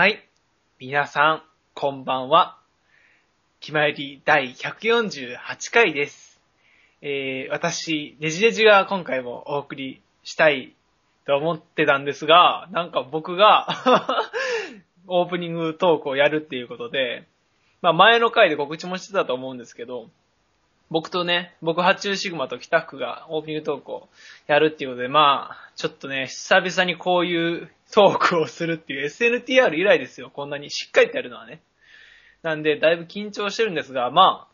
はい。皆さん、こんばんは。決まり第148回です。えー、私、ネジネジが今回もお送りしたいと思ってたんですが、なんか僕が オープニングトークをやるっていうことで、まあ前の回で告知もしてたと思うんですけど、僕とね、僕発注シグマと北福がオープニングトークをやるっていうことで、まあ、ちょっとね、久々にこういうトークをするっていう SNTR 以来ですよ。こんなにしっかりとやるのはね。なんで、だいぶ緊張してるんですが、まあ、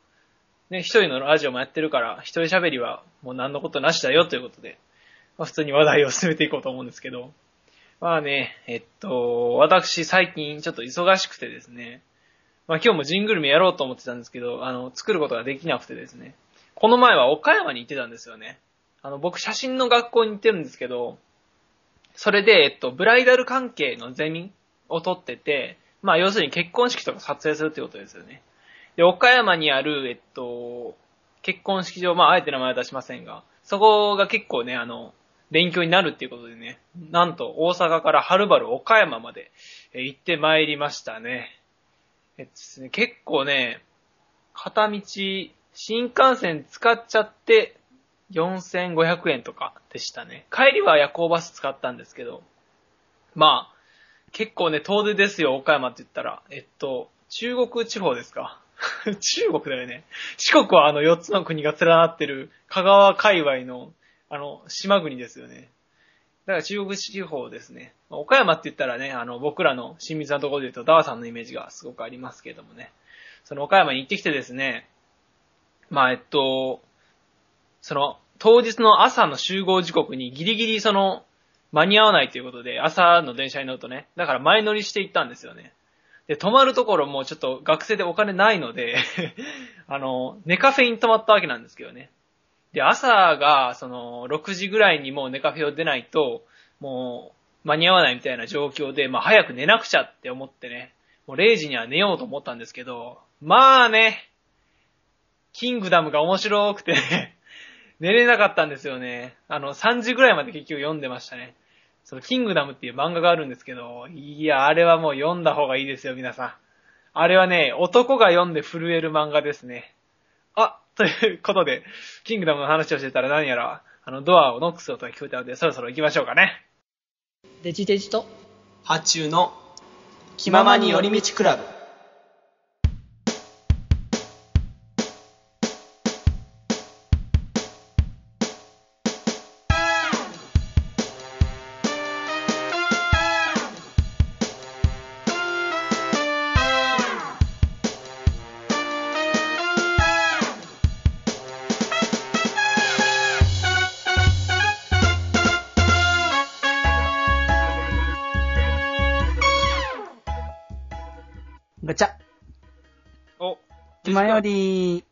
ね、一人のラジオもやってるから、一人喋りはもう何のことなしだよということで、まあ普通に話題を進めていこうと思うんですけど、まあね、えっと、私最近ちょっと忙しくてですね、まあ今日もジングルメやろうと思ってたんですけど、あの、作ることができなくてですね、この前は岡山に行ってたんですよね。あの、僕写真の学校に行ってるんですけど、それで、えっと、ブライダル関係のゼミを取ってて、まあ要するに結婚式とか撮影するってことですよね。で、岡山にある、えっと、結婚式場、まああえて名前は出しませんが、そこが結構ね、あの、勉強になるっていうことでね、なんと大阪からはるばる岡山まで行ってまいりましたね。えっとですね、結構ね、片道、新幹線使っちゃって、4500円とかでしたね。帰りは夜行バス使ったんですけど、まあ、結構ね、遠出ですよ、岡山って言ったら。えっと、中国地方ですか？中国だよね。四国はあの4つの国が連なってる香川界隈の、あの、島国ですよね。だから中国地方ですね。岡山って言ったらね、あの、僕らの親密なところで言うと、ダワさんのイメージがすごくありますけれどもね。その岡山に行ってきてですね、まあ、えっと、その、当日の朝の集合時刻にギリギリその、間に合わないということで、朝の電車に乗るとね、だから前乗りして行ったんですよね。で、泊まるところもちょっと学生でお金ないので、あの、ネカフェに泊まったわけなんですけどね。で、朝が、その、6時ぐらいにもうネカフェを出ないと、もう、間に合わないみたいな状況で、まあ、早く寝なくちゃって思ってね、もう0時には寝ようと思ったんですけど、まあね、キングダムが面白くて、寝れなかったんですよね。あの、3時ぐらいまで結局読んでましたね。その、キングダムっていう漫画があるんですけど、いや、あれはもう読んだ方がいいですよ、皆さん。あれはね、男が読んで震える漫画ですね。あ、ということで、キングダムの話をしてたら何やら、あの、ドアをノックする音が聞こえたので、そろそろ行きましょうかね。デジデジと発注の気ままに寄り道クラブ気まより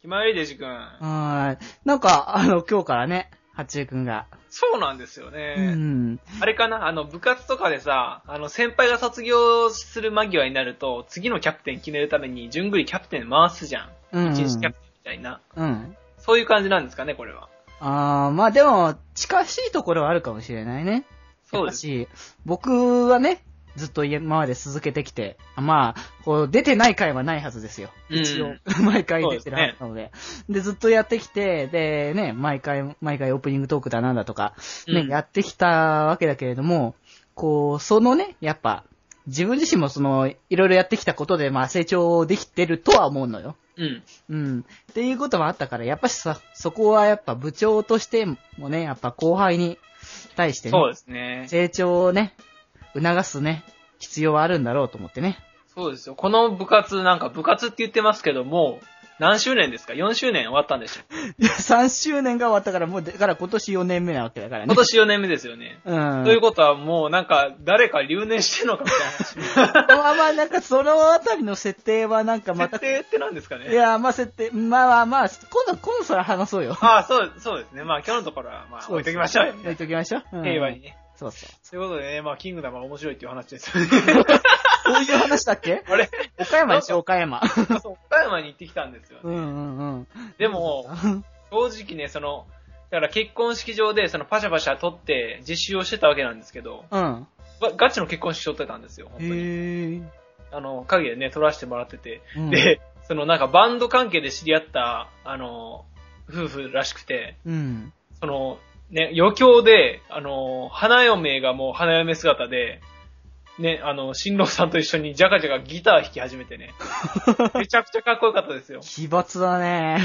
ひまよりデジ君。はーいなんかあの今日からね八中くんがそうなんですようね。んあれかな？あの、部活とかでさ、あの、先輩が卒業する間際になると、次のキャプテン決めるために、順繰りキャプテン回すじゃん。うん一日キャプテンみたいな。うんそういう感じなんですかね、これは。あーまあでも近しいところはあるかもしれないねそうです。し僕はねずっと今まで続けてきて、まあ、こう、出てない回はないはずですよ。うん一応、毎回出てるはずなので。でずっとやってきて、で、ね、毎回、毎回オープニングトークだなんだとか、ね、うんやってきたわけだけれども、こう、そのね、やっぱ、自分自身もその、いろいろやってきたことで、まあ、成長できてるとは思うのよ。うん。うん。っていうこともあったから、やっぱしさ、そこはやっぱ部長としてもね、やっぱ後輩に対してね、そうですね。成長をね、促すね、必要はあるんだろうと思ってね。そうですよ。この部活、なんか部活って言ってますけども、何周年ですか ?4 周年終わったんでしょいや3周年が終わったから、もう、だから今年4年目なわけだからね。今年4年目ですよね。うん。ということはもうなんか誰か留年してんのかみたいな話。まあまあ、なんかそのあたりの設定はなんかまた、設定って何ですかね？いや、まあ設定、まあまあまあ、今度、今度それ話そうよ。ああ、そう、そうですね。まあ今日のところはまあ置いときましょうよ。置いときましょう。うん平和にね。そうそう。ということでね、まあキングダムは面白いっていう話ですよね。そういう話だっけ？あれ？岡山でしょ、岡山。そう、岡山に行ってきたんですよ、うんうんうん。でも、正直ね、その、だから結婚式場でそのパシャパシャ撮って実習をしてたわけなんですけど、うん。ガガチの結婚式しとってたんですよ、本当に。へえ。あの、影でね、撮らせてもらってて。うん、で、そのなんかバンド関係で知り合った、あの、夫婦らしくて、うん。その、ね、余興で、あの、花嫁がもう花嫁姿で、ね、あの、新郎さんと一緒にジャカジャカギター弾き始めてね。めちゃくちゃかっこよかったですよ。奇抜だね。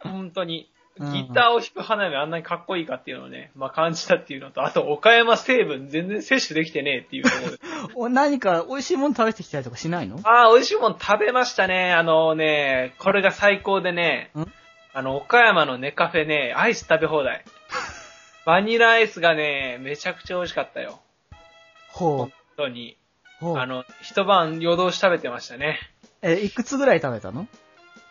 本当に。うんギターを弾く花嫁あんなにかっこいいかっていうのをね、まあ感じたっていうのと、あと岡山成分全然摂取できてねえっていうところで。お何か美味しいもの食べてきたりとかしないの？ああ、美味しいもん食べましたね。あのね、これが最高でねん、あの、岡山のネカフェね、アイス食べ放題。バニラアイスがね、めちゃくちゃ美味しかったよ。ほ本当に。う。ほう。あの、一晩夜通し食べてましたね。え、いくつぐらい食べたの？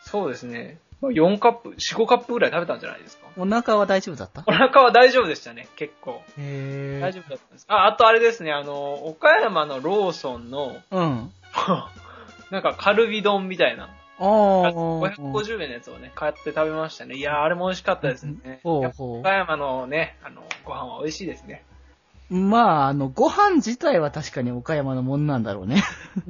そうですね。まあ4カップ、4、5カップぐらい食べたんじゃないですか。お腹は大丈夫だった？お腹は大丈夫でしたね、結構。へ大丈夫だったんです。あ、あとあれですね、あの、岡山のローソンの、夫。うん。なんかカルビ丼みたいな、ああ。550円のやつをね、買って食べましたね。いやー、あれも美味しかったですね。ほうほ岡山のね、あの、ご飯は美味しいですね。う。まあ、あの、ご飯自体は確かに岡山のもんなんだろうね。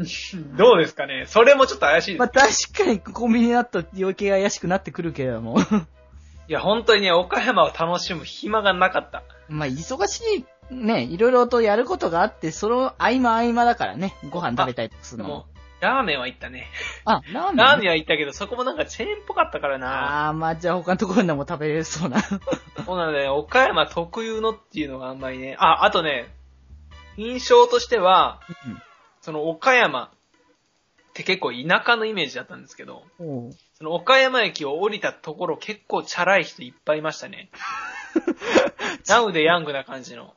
どうですかね？それもちょっと怪しいです。まあ確かにコンビニだと余計怪しくなってくるけれども。いや、本当にね、岡山を楽しむ暇がなかった。まあ忙しい、ね、いろいろとやることがあって、その合間合間だからね、ご飯食べたりとかするのも。、ラーメンは行ったね。あ、ラーメン、ラーメンは行ったけど、そこもなんかチェーンっぽかったからな。ああ、まあじゃあ他のところでも食べれそうな。そうなので、岡山特有のっていうのがあんまりね。あ、あとね、印象としては、その岡山って結構田舎のイメージだったんですけど、その岡山駅を降りたところ結構チャラい人いっぱいいましたね。ナウでヤングな感じの。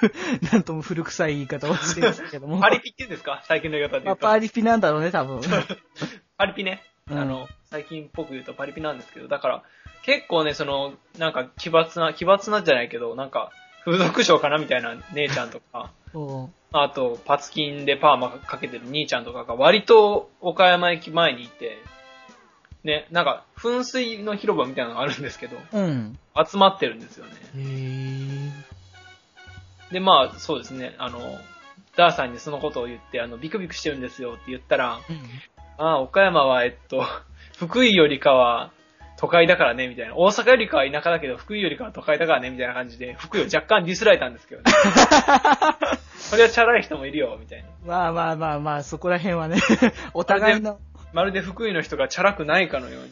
なんとも古臭い言い方をしてるんですけども。パリピって言うんですか？最近の言い方でまあ、言うと。パリピなんだろうね、多分。パリピね。うんあの、最近っぽく言うとパリピなんですけど、だから、結構ね、その、なんか奇抜な、奇抜なんじゃないけど、なんか、風俗嬢かなみたいな姉ちゃんとか、あと、パツキンでパーマかけてる兄ちゃんとかが割と岡山駅前にいて、ね、なんか、噴水の広場みたいなのがあるんですけど、うん。集まってるんですよね。へー。で、まあ、そうですね、あの、ダーさんにそのことを言って、あの、ビクビクしてるんですよって言ったら、ああ、岡山は、えっと、福井よりかは都会だからね、みたいな。大阪よりかは田舎だけど、福井よりかは都会だからね、みたいな感じで、福井を若干ディスられたんですけどね。それはチャラい人もいるよ、みたいな。まあまあまあまあ、そこら辺はね、お互いの。まるで福井の人がチャラくないかのように。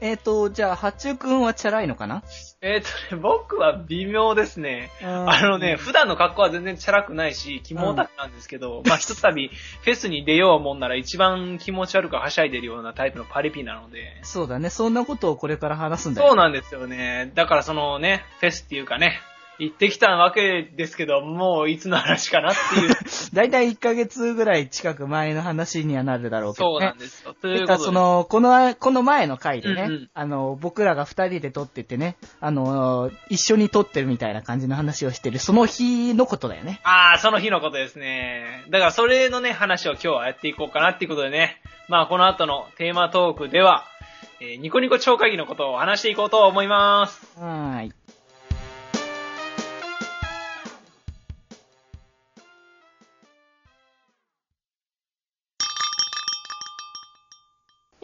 えっ、と、じゃあ、八中くんはチャラいのかな？えっ、とね、僕は微妙ですね。ああのね、普段の格好は全然チャラくないし、気もオタクなんですけど、まあ、ひとたびフェスに出ようもんなら一番気持ち悪くはしゃいでるようなタイプのパリピなので、そうだね、そんなことをこれから話すんだよ。そうなんですよね。だからそのね、フェスっていうかね、行ってきたわけですけど、もういつの話かなっていう。だいたい1ヶ月ぐらい近く前の話にはなるだろうけどね。そうなんですよ。というてか。その、この、この前の回でね、うんうんあの、僕らが二人で撮っててね、あの、一緒に撮ってるみたいな感じの話をしてる、その日のことだよね。ああ、その日のことですね。だからそれのね、話を今日はやっていこうかなっていうことでね。まあこの後のテーマトークでは、えーニコニコ超会議のことを話していこうと思います。はーい。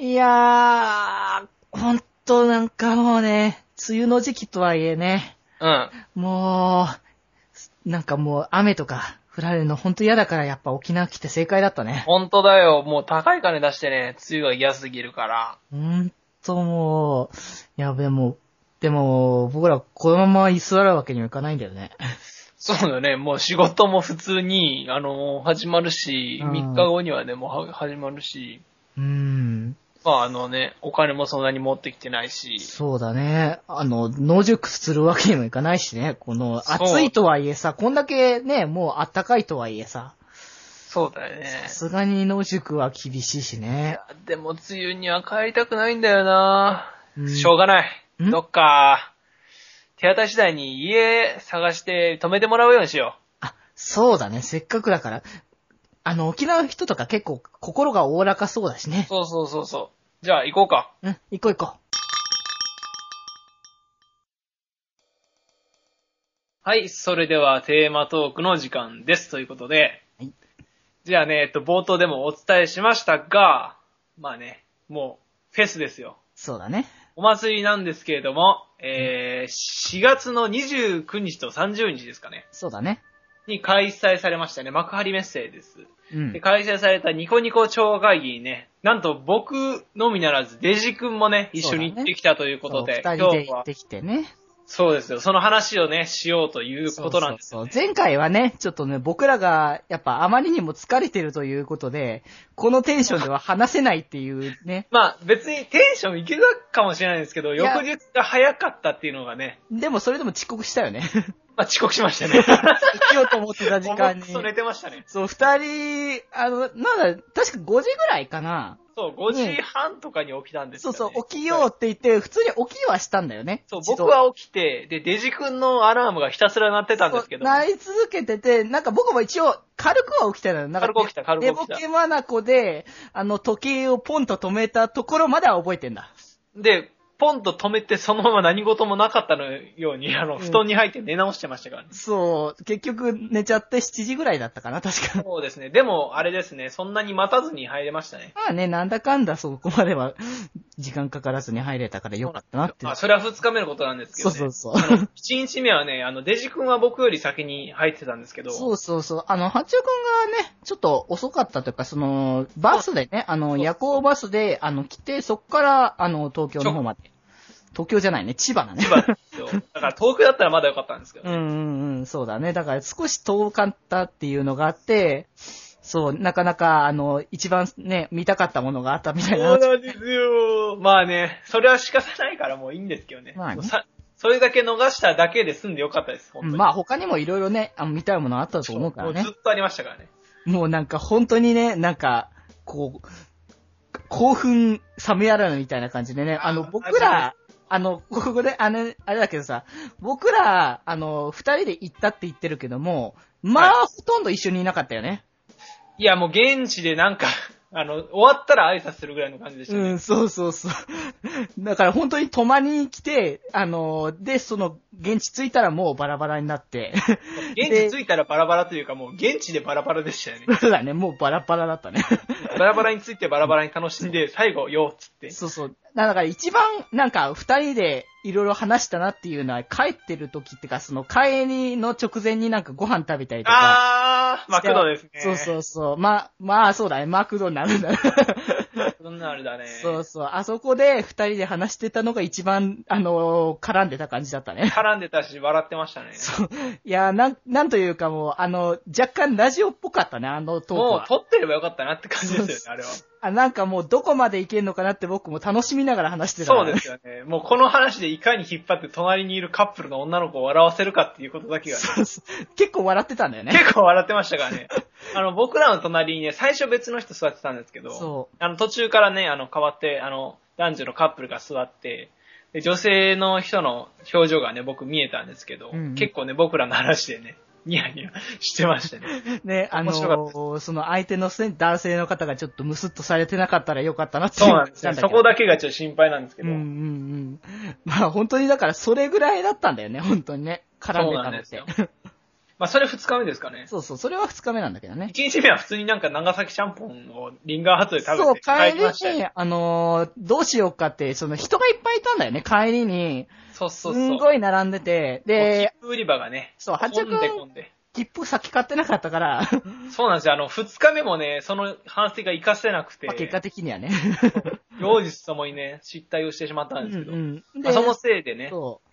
いやー、ほんとなんかもうね、梅雨の時期とはいえね、うん。もう、なんかもう雨とか降られるのほんと嫌だからやっぱ沖縄来て正解だったね。本当だよ。もう高い金出してね、梅雨が嫌すぎるから。ほんともう、いやでも、でも、僕らこのまま居座るわけにはいかないんだよね。そうだよね。もう仕事も普通に、あの、始まるし、うん3日後にはね、もうは始まるし、うーん。まああのね、お金もそんなに持ってきてないし、そうだね。あの、野宿するわけにもいかないしね。この、暑いとはいえさ、こんだけね、もう暖かいとはいえさ、そうだよね。さすがに野宿は厳しいしいね。やでも梅雨には帰りたくないんだよな、うんしょうがない。ん？どっか、手当たり次第に家探して泊めてもらうようにしよあ、そうだね。せっかくだから。あの、沖縄の人とか結構心がおおらかそうだしう。ね。そうそうそうそう。じゃあ行こうか。うん、行こう行こはい、それではテーマトークの時間です。ということで、はいじゃあね、えっと、冒頭でもお伝えしましたが、まあね、もう、フェスですよ。そうだね。お祭りなんですけれども、えー、4月の29日と30日ですかね、そうだね。に開催されましたね、幕張メッセです。うんで、。開催されたニコニコ超会議にね、なんと僕のみならず、デジ君もね、一緒に行ってきたということで、そう二今日は人で行ってきてね。そうですよ。その話をね、しようということなんですよ、ね。そう前回はね、ちょっとね、僕らが、やっぱあまりにも疲れてるということで、このテンションでは話せないっていうね。まあ別にテンションいけたかもしれないんですけど、翌日が早かったっていうのがね、でもそれでも遅刻したよね。まあ遅刻しましたね。行きようと思ってた時間に。そ寝てましたね。そう、二人、あの、まだ、確か5時ぐらいかな。そう、5時半とかに起きたんですよ、ねそうそう、起きようって言って、普通に起きはしたんだよね。そう、僕は起きて、で、デジ君のアラームがひたすら鳴ってたんですけど、そうなり続けてて、なんか僕も一応、軽くは起きたのよ。なんか軽く起きた軽く起きた寝ぼけまなこで、あの、時計をポンと止めたところまでは覚えてんだ。で、ポンと止めてそのまま何事もなかったのように、あの、布団に入って寝直してましたからね。そう、結局寝ちゃって7時ぐらいだったかな、確か。そうですね。でも、あれですね、そんなに待たずに入れましたね。まあね、なんだかんだそこまでは、時間かからずに入れたからよかったなって。まあ、それは2日目のことなんですけどね。そうそうそう。1日目はね、あの、デジ君は僕より先に入ってたんですけど、そうそうそう。あの、八中くんがね、ちょっと遅かったというか、その、バスでね、あの、夜行バスで、あの、来て、そっから、あの、東京の方まで。東京じゃないね、千葉だね。千葉ですよ。だから遠くだったらまだよかったんですけどね。うんうんうん、そうだね。だから少し遠かったっていうのがあって、そう、なかなか、あの、一番ね、見たかったものがあったみたいな。そうなんですよ。まあね、それは仕方ないからもういいんですけどね。まあねさそれだけ逃しただけで済んでよかったです、本当に。うんまあ他にもいろいろね、あの見たいものあったと思うからねもうず。っとありましたからね。もうなんか本当にね、なんか、こう、興奮冷めやらぬみたいな感じでね、あの、あ僕ら、あの、ここで、あの、あれだけどさ、僕ら、あの、二人で行ったって言ってるけども、まあ、はほとんど一緒にいなかったよね。いや、もう現地でなんか、あの、終わったら挨拶するぐらいの感じでしたね。うん、そうそうそう。だから本当に泊まりに来て、あの、で、その、現地着いたらもうバラバラになって、現地着いたらバラバラというかもう現地でバラバラでしたよね。そうだね、もうバラバラだったね。バラバラについてバラバラに楽しんで、最後、よっつって。そうそう。だから一番、なんか、二人でいろいろ話したなっていうのは、帰ってる時ってか、その帰りの直前になんかご飯食べたりとか。あー、マクドですね。そうそうそう。ま、まあ、そうだね。マクドナルド。そんなあれだね。そうそう。あそこで二人で話してたのが一番、あのー絡んでた感じだったね。絡んでたし、笑ってましたね。そう。いや、なん、なんというかもう、あの、若干ラジオっぽかったね、あのトークもうは。撮ってればよかったなって感じですよね、あれは。あ、なんかもうどこまでいけんのかなって僕も楽しみながら話してたねそうですよね。もうこの話でいかに引っ張って隣にいるカップルの女の子を笑わせるかっていうことだけがね、そうそう結構笑ってたんだよね。結構笑ってましたからね。あの、僕らの隣にね、最初別の人座ってたんですけど、そあの、途中からね、あの、変わって、あの、男女のカップルが座って、で女性の人の表情がね、僕見えたんですけど、うんうん結構ね、僕らの話でね、ニヤニヤしてましたね。ね、あのーその相手のせ男性の方がちょっとムスッとされてなかったらよかったなってそうなんですよ。だけどそこだけがちょっと心配なんですけど。うんうんうん。まあ本当にだからそれぐらいだったんだよね、本当にね。絡んでたのってそうなん。ですまあ、それ二日目ですかね。そうそう、それは二日目なんだけどね。一日目は普通になんか長崎ちゃんぽんをリンガーハットで食そう、べて帰帰りましたよ。りに、あのーどうしようかって、その人がいっぱいいたんだよね、帰りに。そうそうすそう。んごい並んでて、で、切符売り場がね、そう混ん八億で混んで。切符先買ってなかったから、そうなんですよ。あの、二日目もね、その反省が活かせなくてまあ、結果的にはね。両日ともにね、失態をしてしまったんですけど。うんうんまあ、そのせいでね、そう。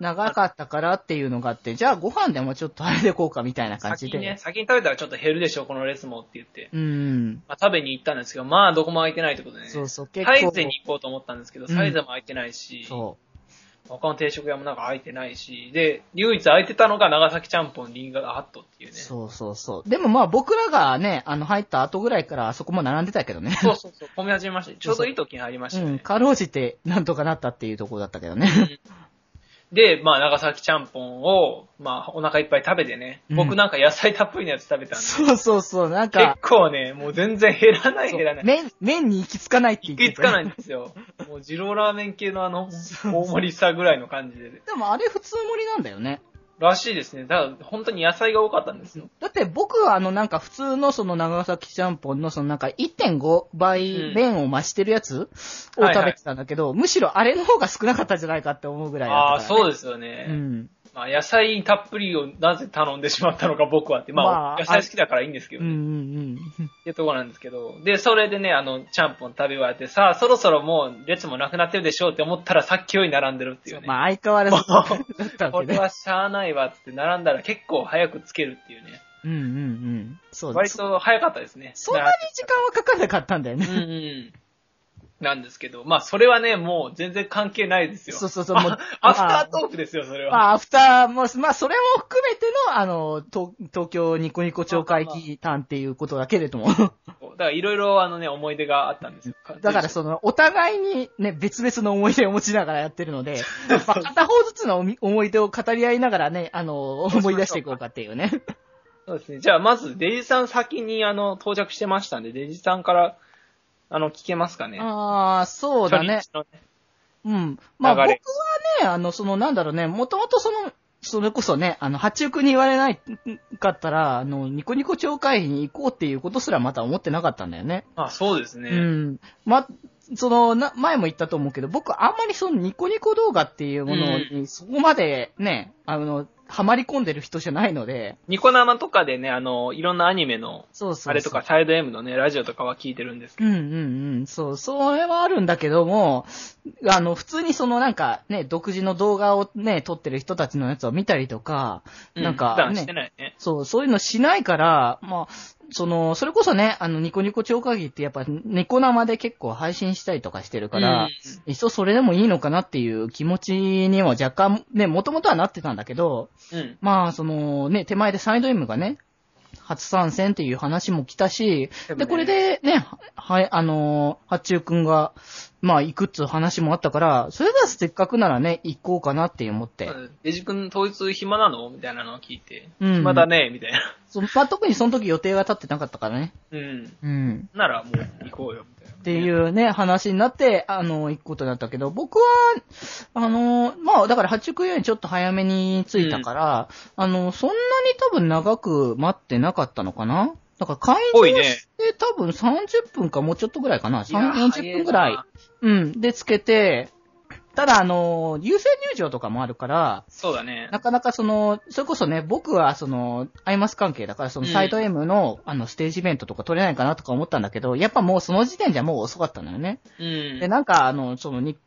長かったからっていうのがあって、じゃあご飯でもちょっとあれでこうかみたいな感じで。先にね、先に食べたらちょっと減るでしょ、この列もって言って。うん。まあ、食べに行ったんですけど、まあ、どこも空いてないってことでね。そうそう、結サ構。イゼに行こうと思ったんですけど、うんサイゼも空いてないし、そ他の定食屋もなんか空いてないし、で、唯一空いてたのが長崎ちゃんぽんリンガーハットっていうう。ね。そうそうそう。でもまあ僕らがね、あの入った後ぐらいからあそこも並んでたけどね。そうそうそう、混み始めました。ちょうどいい時に入りましたね。うん、かろうじてなんとかなったっていうところだったけどね。で、まあ、長崎ちゃんぽんを、まあ、お腹いっぱい食べてね、うん僕なんか野菜たっぷりのやつ食べたんで、そうそうそう、なん結か、構ね、もう全然減らない減らない。麺、麺に行き着かないって言って行き着かないんですよ。もう、二郎ラーメン系のあの、大盛りさぐらいの感じで。でもあれ普通盛りなんだよね。らしいですね。だから本当に野菜が多かったんですよ。だって僕はあのなんか普通のその長崎ちゃんぽんのそのなんか1.5倍麺を増してるやつを食べてたんだけど、むしろあれの方が少なかったんじゃないかって思うぐらいだああ、ったから、ね。そうですよね。うん。まあ、野菜たっぷりをなぜ頼んでしまったのか僕はって。まあ、まあ野菜好きだからいいんですけどね。うんうんっうん。ていうところなんですけど。で、それでね、あの、ちゃんぽん食べ終わって、さあ、そろそろもう列もなくなってるでしょうって思ったらさっきより並んでるっていうね。まあ相変わらずもだうったわけね。これはしゃあないわって並んだら結構早くつけるっていうね。うんうんうん。そう割と早かったですね。そんなに時間はかかんなかったんだようんうね。ん。なんですけど、まあ、それはね、もう全然関係ないですよ。そうそうそうもう あアフタートークですよ、それは。まあ、アフターも、まあ、それも含めての、あの、東東京ニコニコ超会議団っていうことだけれども。だからいろいろあのね、思い出があったんですよ。だからその、お互いにね、別々の思い出を持ちながらやってるので、まあ、片方ずつの思い出を語り合いながらね、あの、思い出していこうかっていうね。そうですね。じゃあ、まず、デジさん先にあの、到着してましたんで、デジさんから、あの、聞けますかね？ああ、そうだね。うん。まあ、僕はね、あの、その、なんだろうね、もともとその、それこそね、あの、八中に言われないかったら、あの、ニコニコ超会議に行こうっていうことすらまた思ってなかったんだよね。あ、そうですね。うん。ま、その、な、前も言ったと思うけど、僕あんまりそのニコニコ動画っていうものにそこまでね、あの、ハマり込んでる人じゃないので、ニコ生とかでね、あの、いろんなアニメの、そうそう。あれとか、サイド M のね、ラジオとかは聞いてるんですけど。うんうんうん。そう、それはあるんだけども、あの、普通にそのなんかね、独自の動画をね、撮ってる人たちのやつを見たりとか、なんか普段しねてないね。そう、そういうのしないから、まあ、その、それこそね、あの、ニコニコ超会議ってやっぱ、ニコ生で結構配信したりとかしてるから、いっそそれでもいいのかなっていう気持ちにも若干、ね、もともとはなってたんだけど、うん。うん。まあ、そのね、手前でサイド M がね、初参戦っていう話も来たし、で、これでね、はい、あのー、八中くんが、まあ、行くっつう話もあったから、それではせっかくならね、行こうかなって思って。デジ君当日暇なの？みたいなのを聞いて。うん暇だね、みたいな。そうまあ、特にその時予定が立ってなかったからね。うん。うん。ならもう行こうよ、みたいな。っていうね、話になって、あの、行くことになったけど、僕は、あの、まあ、だから八中よりちょっと早めに着いたから、あの、そんなに多分長く待ってなかったのかな？だから会場して多分30分かもうちょっとぐらいかな。いや3、40分ぐらい。うん。で、つけて、ただ、あの、優先入場とかもあるから、そうだね。なかなかその、それこそね、僕はその、アイマス関係だから、そのうんサイド M の、あの、ステージイベントとか取れないかなとか思ったんだけど、やっぱもうその時点じゃもう遅かったのよね。うん。で、なんか、あの、そのに、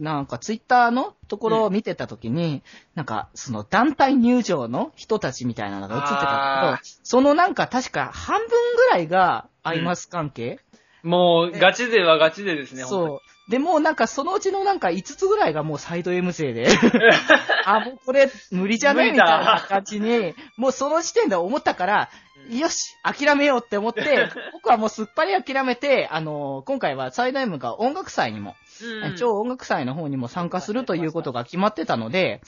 なんかツイッターのところを見てたときに、なんか、その団体入場の人たちみたいなのが映ってたんけど、そのなんか確か半分ぐらいがアイマス関係、もう、ガチ勢はガチ勢ですね、本そう。で、もうなんかそのうちのなんか5つぐらいがもうサイド M 勢で、あ、もうこれ無理じゃねみたいな感じに、もうその時点で思ったから、よし諦めようって思って、僕はもうすっぱり諦めて、あの、今回はサイド M が音楽祭にも、うん超音楽祭の方にも参加するということが決まってたので、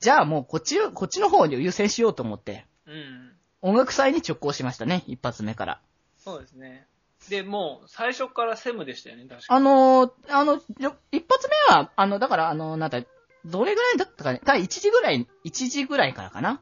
じゃあもうこっち、こっちの方に優先しようと思って、うん。うん。音楽祭に直行しましたね、一発目から。そうですね。で、もう、最初からセムでしたよね、確かあのーあの、よ一発目は、あの、だから、あの、なんだ、どれぐらいだったかね、ただ1時ぐらい、1時ぐらいからかなの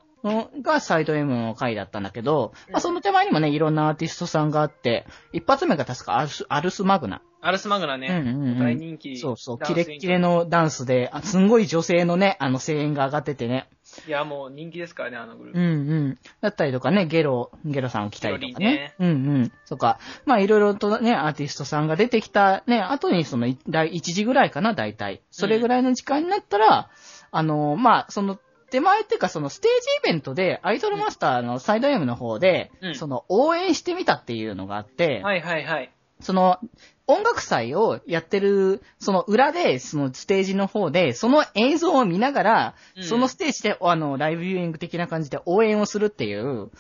がサイド M の回だったんだけど、まあ、その手前にもね、いろんなアーティストさんがあって、一発目が確かアルス、アルスマグナ。アルスマグナね。うんうんうん大人気。そうそう、キレッキレのダンスで、あすんごい女性のね、あの声援が上がっててね。いや、もう人気ですからね、あのグループ。うんうん。だったりとかね、ゲロ、ゲロさん来たりとかゲロリね。うんうん。とか、まあいろいろとね、アーティストさんが出てきたね、後にそのい第1時ぐらいかな、大体。それぐらいの時間になったら、あの、まあその、手前っていうかそのステージイベントで、アイドルマスターのサイド M の方で、うんその応援してみたっていうのがあって、はいはいはい。その、音楽祭をやってる、その裏で、そのステージの方で、その映像を見ながら、うんそのステージで、あの、ライブビューイング的な感じで応援をするっていう、うん。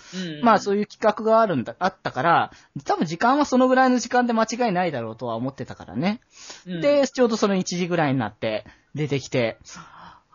まあそういう企画があるんだ、あったから、多分時間はそのぐらいの時間で間違いないだろうとは思ってたからね。うん、で、ちょうどその1時ぐらいになって出てきて、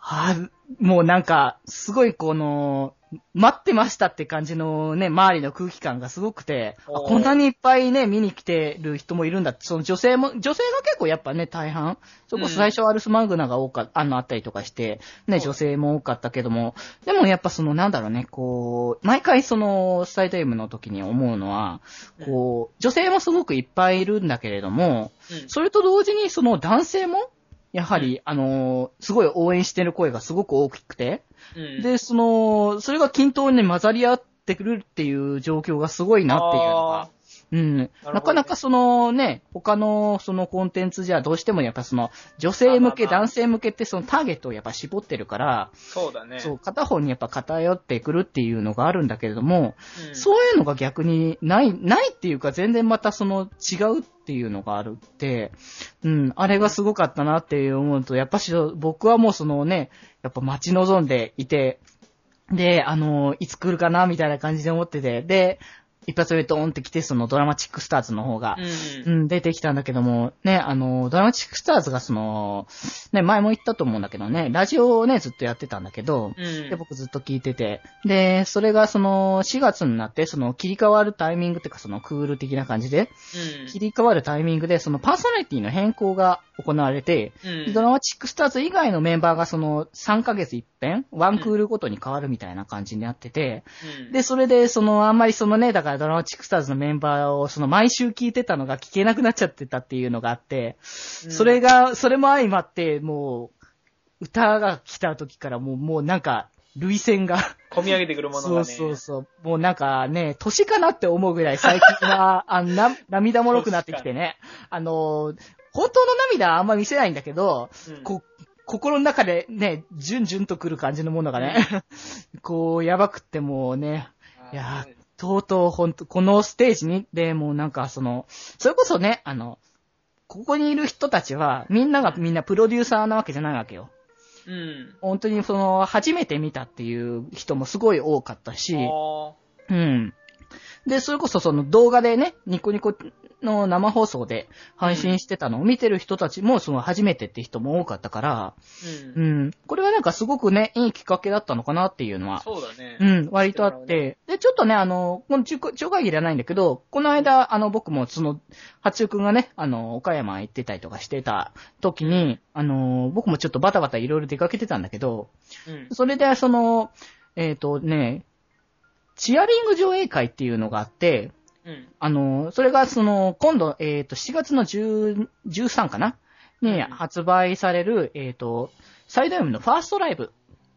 はあ、もうなんか、すごいこの、待ってましたって感じのね、周りの空気感がすごくて、こんなにいっぱいね、見に来てる人もいるんだ。って、その女性も、女性が結構やっぱね、大半。それこそ最初はアルスマグナが多かあの、あったりとかして、ね、女性も多かったけども、でもやっぱその、なんだろうね、こう、毎回その、スタイト M の時に思うのは、こう、女性もすごくいっぱいいるんだけれども、うん。それと同時にその男性も、やはり、あの、すごい応援してる声がすごく大きくて、うん、で、その、それが均等に混ざり合ってくるっていう状況がすごいなっていうのがあ、うん。ねなかなかそのね、他のそのコンテンツじゃどうしてもやっぱその女性向け、まあまあまあ男性向けってそのターゲットをやっぱ絞ってるから、そうだね。そう、片方にやっぱ偏ってくるっていうのがあるんだけれども、うん。そういうのが逆にない、ないっていうか全然またその違うっていうのがあるって、うん、あれがすごかったなっていう思うと、やっぱし僕はもうそのね、やっぱ待ち望んでいて、で、あの、いつ来るかなみたいな感じで思ってて、で、一発目ドーンって来て、そのドラマチックスターズの方が、うん。うん、出てきたんだけども、ね、あの、ドラマチックスターズがその、ね、前も言ったと思うんだけどね、ラジオをね、ずっとやってたんだけど、うん。で、僕ずっと聞いてて。で、それがその4月になって、その切り替わるタイミングっていうか、そのクール的な感じで、うん。切り替わるタイミングで、そのパーソナリティの変更が行われて、うん。ドラマチックスターズ以外のメンバーがその3ヶ月一遍、ワンクールごとに変わるみたいな感じになってて、うん、で、それで、その、あんまりそのね、だからドラマチックスターズのメンバーを、その毎週聞いてたのが聞けなくなっちゃってたっていうのがあって、うんそれが、それも相まって、もう、歌が来た時からもう、もうなんか、類線が、込み上げてくるものがね。そうそうそう。もうなんかね、年かなって思うぐらい最近は、あな、涙もろくなってきてね。あの、本当の涙はあんま見せないんだけど、うんこ心の中でね、じゅんじゅんとくる感じのものがね、こう、やばくってもうね、いやーとうとうほんと、このステージに、で、もうなんかその、それこそね、あの、ここにいる人たちは、みんながみんなプロデューサーなわけじゃないわけよ。うん。本当にその、初めて見たっていう人もすごい多かったし、あうん。で、それこそその動画でね、ニコニコの生放送で配信してたのを見てる人たちもその初めてって人も多かったから、ーううん。ん。これはなんかすごくね、いいきっかけだったのかなっていうのは、そうだね。うん、割とあって、で、ちょっとね、あの、この中超会議じゃないんだけど、この間、あの、僕もその、八中くんがね、あの、岡山行ってたりとかしてた時に、あの、僕もちょっとバタバタいろいろ出かけてたんだけど、うん。それで、その、えっ、とね、チアリング上映会っていうのがあって、うん。あの、それがその、今度、えっ、と、7月の10 13かな？にうん。発売される、えっ、と、サイド M のファーストライブ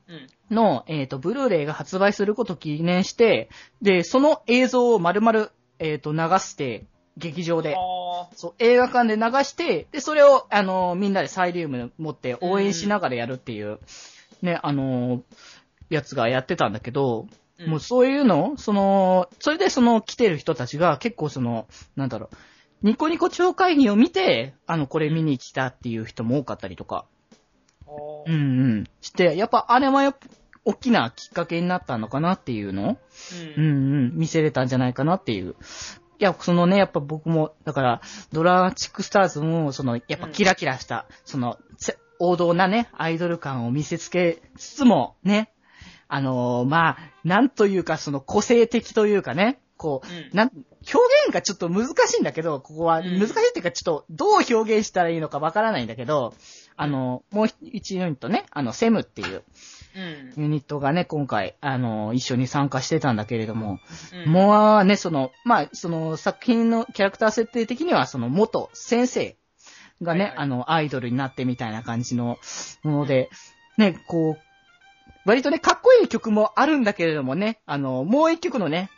うん。の、えっ、と、ブルーレイが発売することを記念して、で、その映像を丸々、えっ、と、流して、劇場で、あそう、映画館で流して、で、それを、あの、みんなでサイリウム持って応援しながらやるっていう、ね、あの、やつがやってたんだけど、ーもうそういうのその、それでその来てる人たちが結構その、なんだろう、ニコニコ超会議を見て、あの、これ見に来たっていう人も多かったりとか、うんうん。して、やっぱあれはやっぱ、大きなきっかけになったのかなっていうのを、う。うんんうん、見せれたんじゃないかなっていう。いや、そのね、やっぱ僕も、だから、ドラチックスターズも、その、やっぱキラキラした、その、せ王道なね、アイドル感を見せつけつつも、ね、あのーまあ、なんというか、その個性的というかね、こう、うんなん、表現がちょっと難しいんだけど、ここは、うん難しいっていうか、ちょっと、どう表現したらいいのかわからないんだけど、あの、もう一ユニットね、あの、セムっていううん。ユニットがね、今回、あの、一緒に参加してたんだけれども、うん。もうね、その、まあ、その作品のキャラクター設定的には、その元先生がね、はいはいあの、アイドルになってみたいな感じのもので、ね、こう、割とね、かっこいい曲もあるんだけれどもね、あの、もう一曲のね、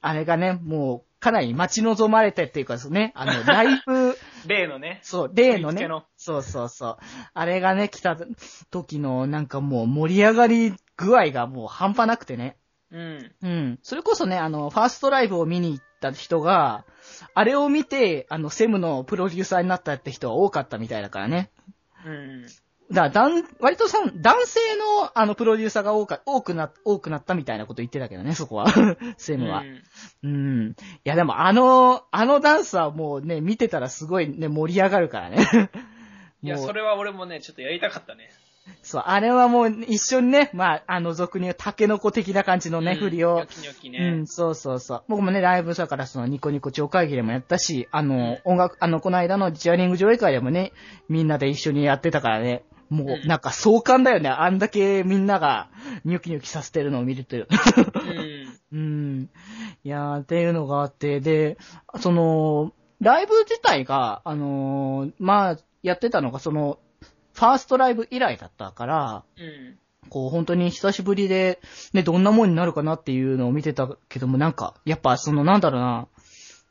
あれがね、もう、かなり待ち望まれてっていうかですね、あの、ライブ、例のね。そう、例のねの、そうそうそう。あれがね、来た時のなんかもう盛り上がり具合がもう半端なくてね。うん。うん。それこそね、あの、ファーストライブを見に行った人が、あれを見て、あの、セムのプロデューサーになったって人は多かったみたいだからね。うん。だだん、割とさ、男性の、あの、プロデューサーが多か、多くな、多くなったみたいなこと言ってたけどね、そこは。セムは。うんうん。いや、でも、あの、あのダンスはもうね、見てたらすごいね、盛り上がるからね。いや、それは俺もね、ちょっとやりたかったね。そう、あれはもう一緒にね、まあ、あの、俗に言うタケノコ的な感じのね、うん振りをニョ。キニョキうねん、。そうそうそう。僕もね、ライブだから、そのニコニコ超会議でもやったし、あの、音楽、あの、この間のジャーリング上映会でもね、みんなで一緒にやってたからね、もう、うんなんか壮観だよね。あんだけみんながニョキニョキさせてるのを見ると。うん。うん。いやー、っていうのがあって、で、その、ライブ自体が、あのーまあ、やってたのが、その、ファーストライブ以来だったから、うん。こう、本当に久しぶりで、ね、どんなもんになるかなっていうのを見てたけども、なんか、やっぱ、その、なんだろうな、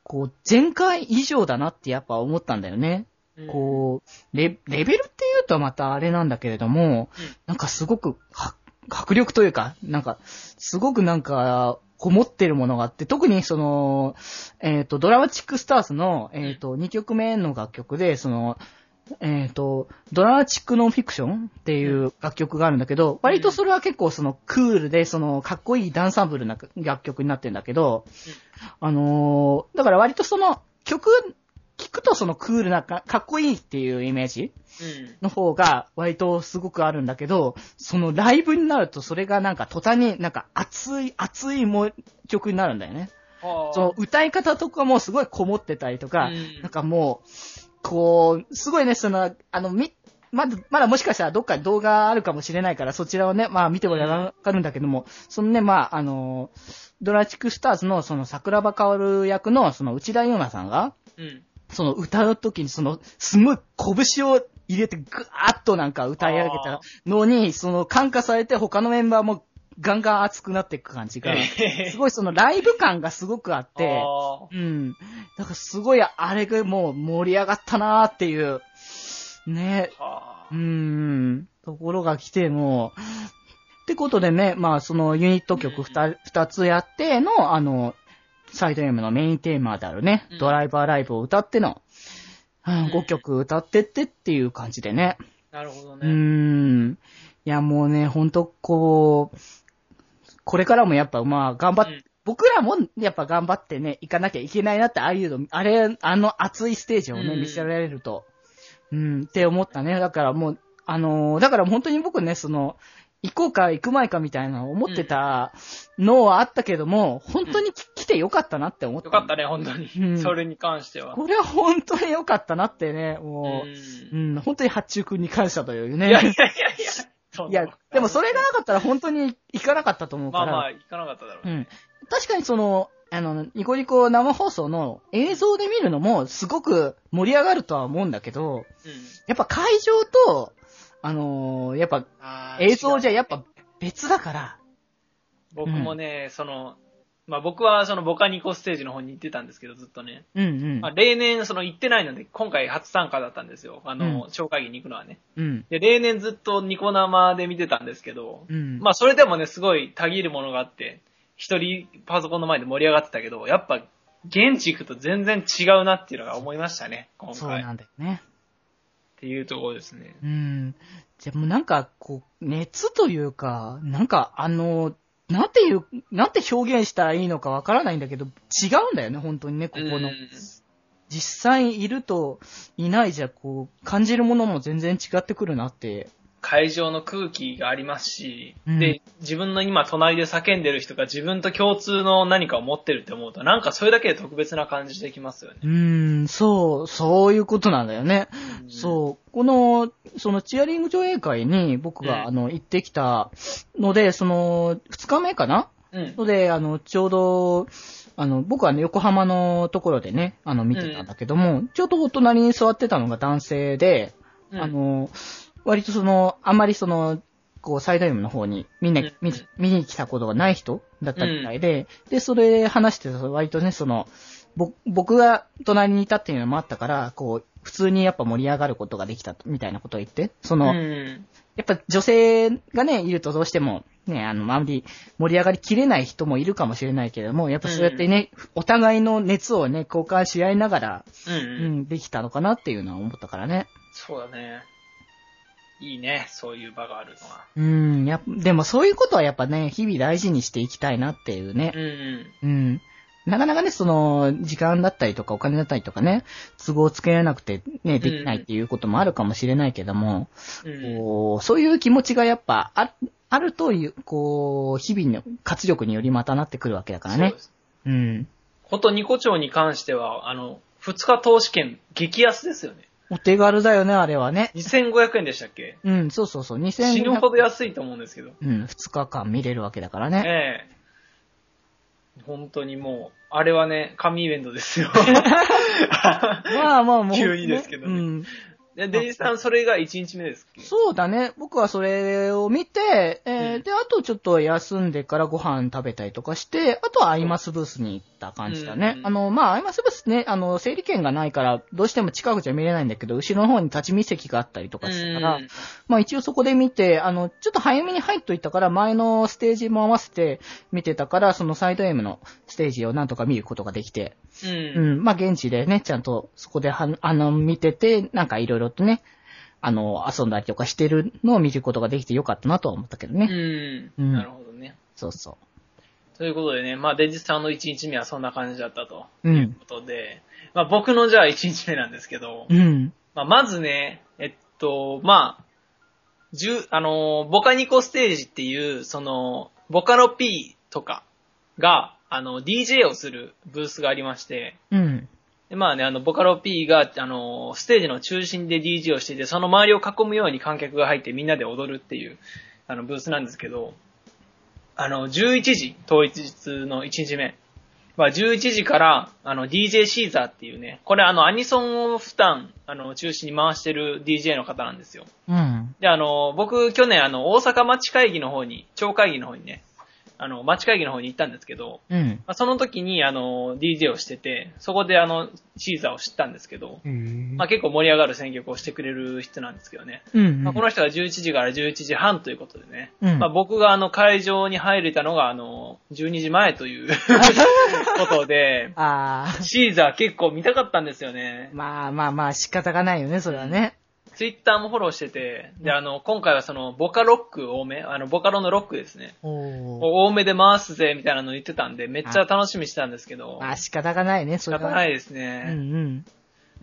こう、前回以上だなってやっぱ思ったんだよね。うん。こう、レ、レベルって言うとまたあれなんだけれども、うん。なんかすごく、は、迫力というか、なんか、すごくなんか、こもってるものがあって、特にその、えっ、と、ドラマチックスターズの、えっ、と、2曲目の楽曲で、その、えっ、と、ドラマチックノンフィクションっていう楽曲があるんだけど、割とそれは結構そのクールで、そのかっこいいダンサブルな楽曲になってるんだけど、あのーだから割とその曲、聞くとそのクールなか、かっこいいっていうイメージうん。の方が割とすごくあるんだけど、そのライブになるとそれがなんか途端になんか熱い、熱いも曲になるんだよね。はあその歌い方とかもすごいこもってたりとか、うんなんかもう、こう、すごいね、その、あの、み、まだ、まだもしかしたらどっかに動画あるかもしれないから、そちらをね、まあ見てもらえばわかるんだけども、そのね、まあ、あの、ドラチックスターズのその桜庭薫役のその内田優馬さんが、うん。その歌うときにその、すごい拳を入れてぐーっとなんか歌い上げたのに、その感化されて他のメンバーもガンガン熱くなっていく感じが、すごいそのライブ感がすごくあって、うん。だからすごいあれがもう盛り上がったなーっていう、ね、はうーん、ところが来ても、ってことでね、まあそのユニット曲二二つやっての、あの、サイド M のメインテーマであるね、うんドライバーライブを歌っての、うんうん5曲歌ってってっていう感じでね。あ。なるほどね。ん。いやもうね、ほんとこう、これからもやっぱまあ頑張っうん僕らもやっぱ頑張ってね、行かなきゃいけないなって、ああいうの、あれ、あの熱いステージをね、うん見せられると、うん、って思ったね。だからもう、あのーだから本当に僕ね、その、行こうか行く前かみたいな思ってたのはあったけども、本当にき来てよかったなって思った。よかったね、本当に。うんそれに関しては。これは本当によかったなってね、もう、ううん、本当に八中君に感謝というね。んいやいやいやいや。でもそれがなかったら本当に行かなかったと思うから。まあまあ、行かなかっただろうね。うん。確かにその、あの、ニコニコ生放送の映像で見るのもすごく盛り上がるとは思うんだけど、うん。やっぱ会場と、あのーやっぱ映像じゃやっぱ別だから、僕もね、その、まあ僕はそのボカニコステージの方に行ってたんですけど、ずっとね。うんうんまあ、。例年その行ってないので、今回初参加だったんですよ。あの、うん超会議に行くのはね。うん。で、例年ずっとニコ生で見てたんですけど、うん。まあそれでもね、すごいたぎるものがあって、一人パソコンの前で盛り上がってたけど、やっぱ現地行くと全然違うなっていうのが思いましたね、今回。っそうなんだよね。ていうところですね。うん。じゃあもうなんか、こう、熱というか、なんかあの、なんていう、なんて表現したらいいのかわからないんだけど、違うんだよね、本当にね、ここのう。ん実際いるといないじゃ、こう、感じるものも全然違ってくるなって。会場の空気がありますし、うんで、自分の今隣で叫んでる人が自分と共通の何かを持ってるって思うと、なんかそれだけで特別な感じできますよね。うーん、そう、そういうことなんだよね。そう、この、そのチアリング上映会に僕が、うんあの、行ってきたので、その、二日目かな？うん。うん。ので、あの、ちょうど、あの、僕はね、横浜のところでね、あの、見てたんだけども、ちょうどお隣に座ってたのが男性で、うんあの、割とその、あんまりその、こう、サイド M の方に見にうん、見に見に来たことがない人だったみたいで、で、それで話してたら割とね、その、ぼ僕が隣にいたっていうのもあったから、こう、普通にやっぱ盛り上がることができたとみたいなことを言って、その、うん。やっぱ女性がね、いるとどうしても、ね、あの、あまり盛り上がりきれない人もいるかもしれないけれども、やっぱそうやってね、お互いの熱をね、交換し合いながら、うん。ううん。ん、できたのかなっていうのは思ったからね。そうだね。いいね、そういう場があるのは。うん、やでもそういうことはやっぱね、日々大事にしていきたいなっていうねう。んうん。うん。なかなかね、その、時間だったりとかお金だったりとかね、都合つけられなくてね、できないっていうこともあるかもしれないけども、うん。こうそういう気持ちがやっぱああるという、こう、日々の活力によりまたなってくるわけだからねそうで。す。うん。ことニコ町に関しては、あの、2日投資券激安ですよね。お手軽だよね、あれはね。2500円でしたっけ？うん、そうそうそう、死ぬほ2500ど安いと思うんですけど。うん、2日間見れるわけだからね。ええ本当にもう、あれはね、神イベントですよ。まあまあもう。急にですけどねうん。で、デイジさん、それが1日目ですそうだね。僕はそれを見て、えーうん。で、あとちょっと休んでからご飯食べたりとかして、あとはアイマスブースに行った感じだね。うんあの、まあ、アイマスブースね、あの、整理券がないから、どうしても近くじゃ見れないんだけど、後ろの方に立ち見席があったりとかしたから、うん。まあ一応そこで見て、あの、ちょっと早めに入っといたから、前のステージも合わせて見てたから、そのサイド M のステージをなんとか見ることができて、う。うんん、まあ現地でね、ちゃんとそこでは、あの、見てて、なんかいろいろとね、あの、遊んだりとかしてるのを見ることができてよかったなとは思ったけどね。うん。うんなるほどね。そうそということでね、まあ、デジさんの1日目はそんな感じだったとう。う。いうんことで、まあ、僕のじゃあ1日目なんですけど、うん。まあ、まずね、えっと、まあ、十、あのー、ボカニコステージっていう、その、ボカロ P とかが、あの、DJ をするブースがありまして、うん。で、まあね、あの、ボカロ P が、あの、ステージの中心で DJ をしていて、その周りを囲むように観客が入ってみんなで踊るっていう、あの、ブースなんですけど、あの、11時、当日の1日目。まあ、11時から、あの、DJ シーザーっていうね、これあの、アニソンを普段、あの、中心に回してる DJ の方なんですよ。うん。で、あの、僕、去年、あの、大阪町会議の方に、町会議の方にね、あの、町会議の方に行ったんですけど、うん。まあ、その時に、あの、DJ をしてて、そこであの、シーザーを知ったんですけど、まあ、結構盛り上がる選曲をしてくれる人なんですけどね。うん。まあ、この人が11時から11時半ということでね。うんまあ、僕があの、会場に入れたのがあの、12時前という ことで、ああ。シーザー結構見たかったんですよね。まあまあまあ仕方がないよね、それはね。ツイッターもフォローしてて、で、あの、今回はその、ボカロック多め、あの、ボカロのロックですね。多めで回すぜ、みたいなの言ってたんで、めっちゃ楽しみにしてたんですけど、まあ仕方がないね、そ仕れは。方ないですうんね。うん。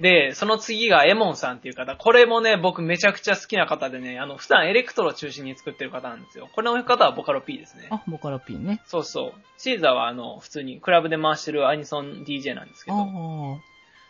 で、その次がエモンさんっていう方。これもね、僕めちゃくちゃ好きな方でね、あの、普段エレクトロを中心に作ってる方なんですよ。これの方はボカロ P ですね。あ、ボカロピンね。そうそう。シーザーはあの、普通にクラブで回してるアニソン DJ なんですけあど、あ。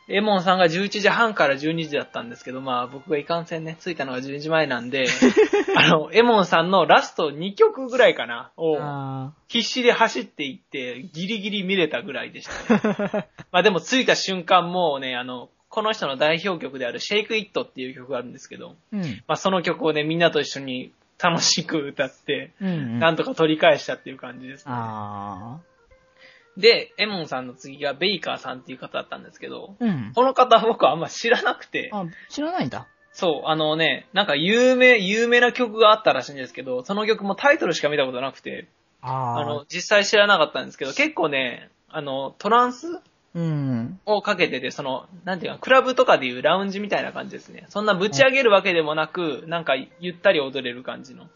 エモンさんが11時半から12時だったんですけど、まあ僕がいかんせんね、着いたのが12時前なんで、あの、エモンさんのラスト2曲ぐらいかな、をあ必死で走っていって、ギリギリ見れたぐらいでしたね。まあでも着いた瞬間もうね、あの、この人の代表曲である Shake It っていう曲があるんですけど、ーうん。まあその曲をね、みんなと一緒に楽しく歌って、うんうん。なんとか取り返したっていう感じですね。あで、エモンさんの次がベイカーさんっていう方だったんですけど、あ。うん。この方は僕はあんま知らなくて、あ、知らないんだ。そう、あのね、なんか有名、有名な曲があったらしいんですけど、その曲もタイトルしか見たことなくて、ああの、実際知らなかったんですけど、結構ね、あの、トランスうん。をかけてて、その、なんていうか、クラブとかでいうラウンジみたいな感じですね。そんなぶち上げるわけでもなく、なんかゆったり踊れる感じの。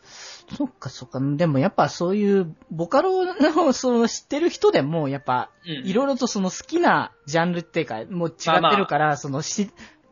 そっかそっか。でもやっぱそういう、ボカロの、その知ってる人でも、やっぱ、うん。いろいろとその好きなジャンルっていうか、もう違ってるから、そのし、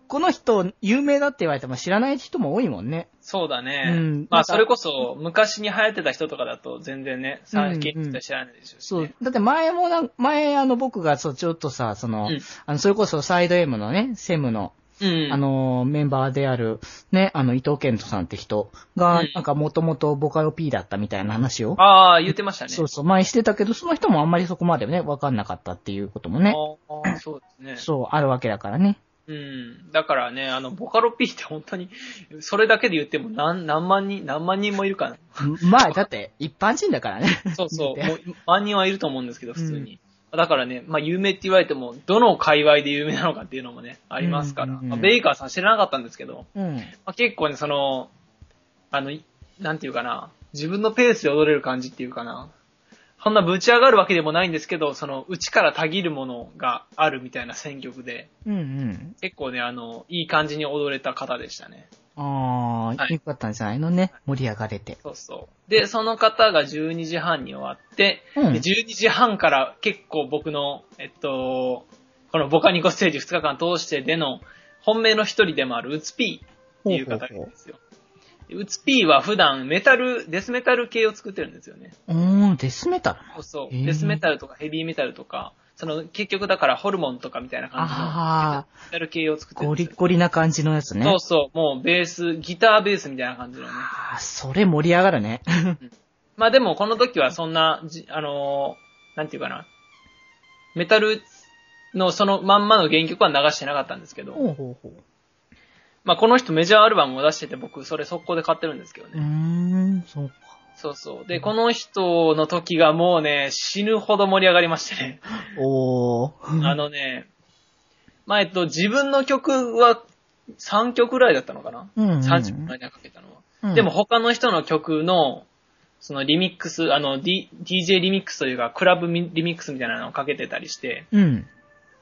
この人有名だって言われても知らない人も多いもんね。そうだね。うんまあ、それこそ、昔に流行ってた人とかだと全然ね、さうんうん現実は知らないでしょうし、ねそう。だって前もな、前あの僕がそう、ちょっとさ、その、うんあの、それこそサイド M のね、セムの、うん。あ、の、メンバーである、ね、あの、伊藤健人さんって人が、うんなんかもともとボカロ P だったみたいな話を、ああ、言ってましたね。そうそう、前してたけど、その人もあんまりそこまでね、わかんなかったっていうこともね、ああ、そうですね。そう、あるわけだからね。うん。だからね、あの、ボカロ P って本当に、それだけで言っても何、何万人、何万人もいるかな。まあ、だって、一般人だからね。そうそう。もう、万人はいると思うんですけど、普通に。だからね、まあ、有名って言われても、どの界隈で有名なのかっていうのもね、ありますから。うんうんうんまあベイカーさん知らなかったんですけど、うん。まあ、結構ね、その、あの、いなんていうかな、自分のペースで踊れる感じっていうかな。そんなぶち上がるわけでもないんですけど、その、内からたぎるものがあるみたいな選曲で、うんうん。結構ね、あの、いい感じに踊れた方でしたね。ああ、はいよかったんじゃないのね？盛り上がれて。そうそう。で、その方が12時半に終わって、うんで12時半から結構僕の、えっと、このボカニコステージ2日間通してでの本命の一人でもあるウツピーっていう方がいるんですよ。でウツピーは普段メタル、デスメタル系を作ってるんですよね。うーん、デスメタルそうそう。デスメタルとかヘビーメタルとか、その結局だからホルモンとかみたいな感じのあメタル系を作ってるゴリッゴリな感じのやつね。そうそう。もうベース、ギターベースみたいな感じのね。ああ、それ盛り上がるね。まあでもこの時はそんな、じあのーなんていうかな。メタルのそのまんまの原曲は流してなかったんですけど、ほうほうほう。まあこの人メジャーアルバムを出してて僕それ速攻で買ってるんですけどうーね。ん、そうか。そうそう。で、この人の時がもうね、死ぬほど盛り上がりましてね。おー。あのね、まあえっと、自分の曲は3曲ぐらいだったのかな、うんうん ?3 曲の間にかけたのは。うんでも、他の人の曲の、そのリミックス、あの、D、DJ リミックスというか、クラブミリミックスみたいなのをかけてたりして、うん。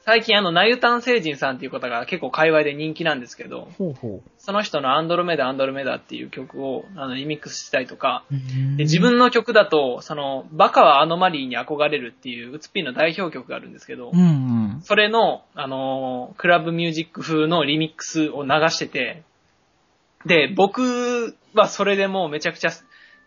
最近あの、ナユタン星人さんっていう方が結構界隈で人気なんですけど、ほうほその人のアンドロメダ、アンドロメダっていう曲を、あの、リミックスしたりとか、う。で自分の曲だと、その、バカはアノマリーに憧れるっていう、ウツピーの代表曲があるんですけど、うんうん。それの、あのークラブミュージック風のリミックスを流してて、で、僕はそれでもうめちゃくちゃ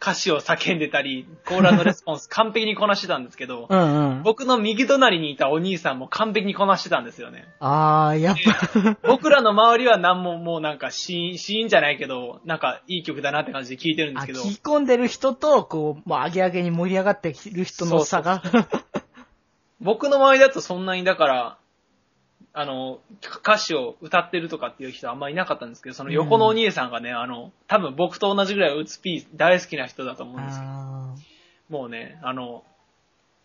歌詞を叫んでたり、コーラのレスポンス完璧にこなしてたんですけど、うんうん。僕の右隣にいたお兄さんも完璧にこなしてたんですよね。あー、やっぱ、僕らの周りは何ももうなんかシーン、シーンじゃないけど、なんかいい曲だなって感じで聴いてるんであ、すけど、聞き込んでる人と、こう、もう上げ上げに盛り上がってる人の差が。僕の周りだとそんなにだから、あの、歌詞を歌ってるとかっていう人はあんまいなかったんですけど、その横のお兄さんがね、あの、多分僕と同じぐらいウツピー大好きな人だと思うんですけど、あもうね、あの、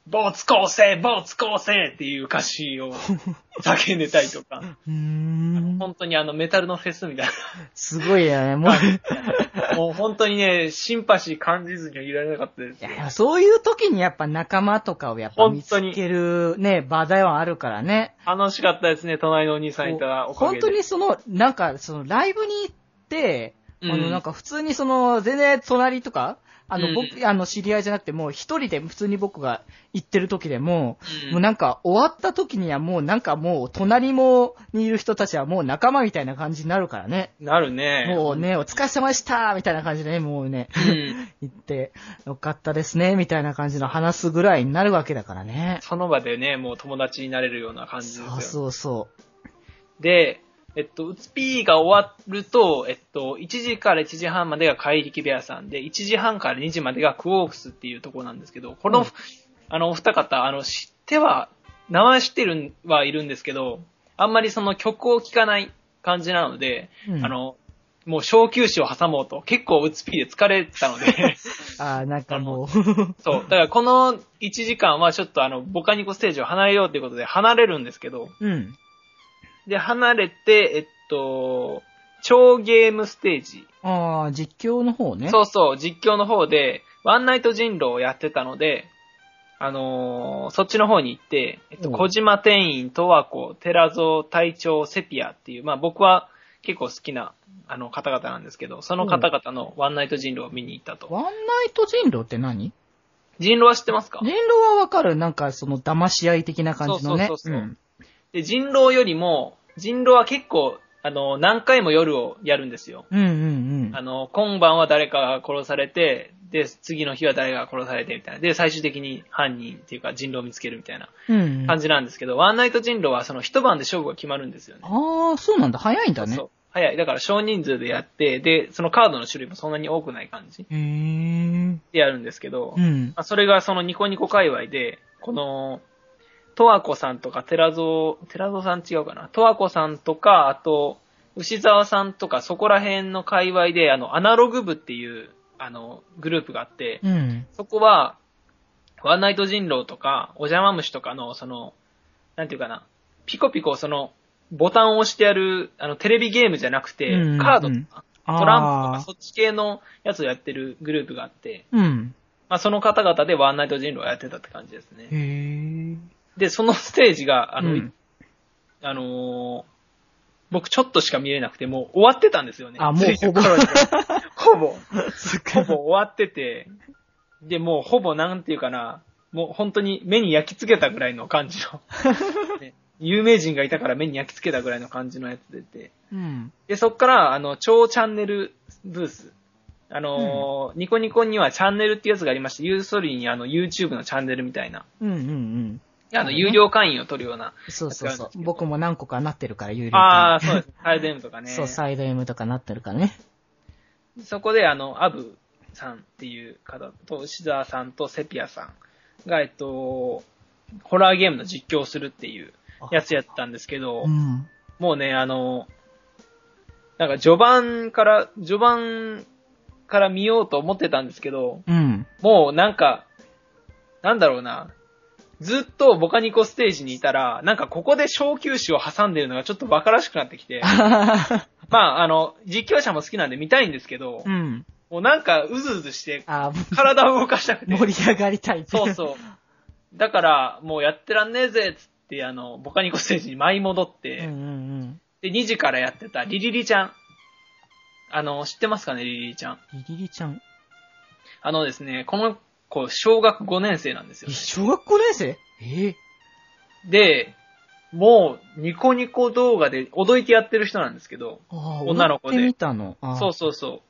ボーツ構成ボーツ構成っていう歌詞を 叫んでたりとか、ーうーん。本当にあのメタルのフェスみたいすごいよね、もう。な、もう本当にね、シンパシー感じずにはいられなかったですい。や、そういう時にやっぱ仲間とかをやっぱ見つけるね、場ではあるからね。楽しかったですね、隣のお兄さんいたおかげ本で。当にその、なんか、その、ライブに行って、うんあの、なんか普通にその、全然隣とか、あの、うん僕、あの、知り合いじゃなくて、もう一人で普通に僕が行ってる時でも、うんもうなんか終わった時にはもうなんかもう隣もにいる人たちはもう仲間みたいな感じになるからね。なるね。もうね、お疲れ様でしたみたいな感じでね、もうね、うん 行って、よかったですね、みたいな感じの話すぐらいになるわけだからね。その場でね、もう友達になれるような感じですよ。そうそうそで、えっと、うつぴーが終わると、えっと、1時から1時半までが怪力部屋さんで、1時半から2時までがクオークスっていうところなんですけど、この、うんあの、お二方、あの、知っては、名前知ってるはいるんですけど、あんまりその曲を聴かない感じなので、う。うんあ、の、もう小休止を挟もうと、結構うつぴーで疲れてたので、あーなんかもう、そう。だからこの1時間はちょっとあの、ボカニコステージを離れようということで離れるんですけど、うん。で、離れて、えっと、超ゲームステージ。ああ、実況の方ね。そうそう、実況の方で、ワンナイト人狼をやってたので、あのーそっちの方に行って、えっと、うん小島店員、十和子、寺蔵、隊長、セピアっていう、まあ僕は結構好きな、あの、方々なんですけど、その方々のワンナイト人狼を見に行ったと。ワンナイト人狼って何？人狼は知ってますか？人狼はわかる。なんかその騙し合い的な感じのね。そうそうそうそうんで、人狼よりも、人狼は結構、あの、何回も夜をやるんですよ。うんうんうん。あの、今晩は誰かが殺されて、で、次の日は誰かが殺されてみたいな。で、最終的に犯人っていうか人狼を見つけるみたいなうんうん、感じなんですけど、ワンナイト人狼はその一晩で勝負が決まるんですよね。ああ、そうなんだ。早いんだね。そう。早い。だから少人数でやって、で、そのカードの種類もそんなに多くない感じへー。でやるんですけど、うん。まあ、それがそのニコニコ界隈で、この、トワコさんとか寺蔵、寺蔵さん違うかな。トワコさんとか、あと、牛沢さんとか、そこら辺の界隈で、あの、アナログ部っていう、あの、グループがあって、うん。そこは、ワンナイト人狼とか、お邪魔虫とかの、その、なんていうかな、ピコピコ、その、ボタンを押してやる、あの、テレビゲームじゃなくて、うんカードとか、トランプとか、そっち系のやつをやってるグループがあって、うん。まあ、その方々でワンナイト人狼をやってたって感じですね。へー。で、そのステージが、あの、うん。あのー僕ちょっとしか見れなくて、もう終わってたんですよね。あもう着いた頃に。は ほぼ、ほぼ終わってて、で、もうほぼなんていうかな、もう本当に目に焼き付けたぐらいの感じの、ね有名人がいたから目に焼き付けたぐらいの感じのやつ出て、うん。で、そっから、あの、超チャンネルブース。あのーニコニコにはチャンネルってやつがありまして、ユーソリーにあの、YouTube のチャンネルみたいな、うんうんうん。あの、有料会員を取るような。そうそうそう僕も何個かなってるから、有料ああ、会員そうです。サイド M とかね。そう、サイド M とかなってるからね。そこで、あの、アブさんっていう方と、牛沢さんとセピアさんが、えっと、ホラーゲームの実況をするっていうやつやったんですけどう、ん。もうね、あの、なんか序盤から、序盤から見ようと思ってたんですけど、うん。もうなんか、なんだろうな、ずっとボカニコステージにいたら、なんかここで小休止を挟んでるのがちょっと馬鹿らしくなってきて、まあ、あの、実況者も好きなんで見たいんですけどう、ん。もうなんかうずうずして、あ体を動かしたくて。盛り上がりたい。そうそう。だから、もうやってらんねえぜっつって、あの、ボカニコステージに舞い戻って、うんうんで、2時からやってたリリリちゃん。あの、知ってますかね、リリリちゃん。うん。リリリちゃん。あのですね、この子、小学5年生なんですよえ、。小学校年生？ええで、もう、ニコニコ動画で踊いてやってる人なんですけど、女の子で踊ってみたの？そうそうそう。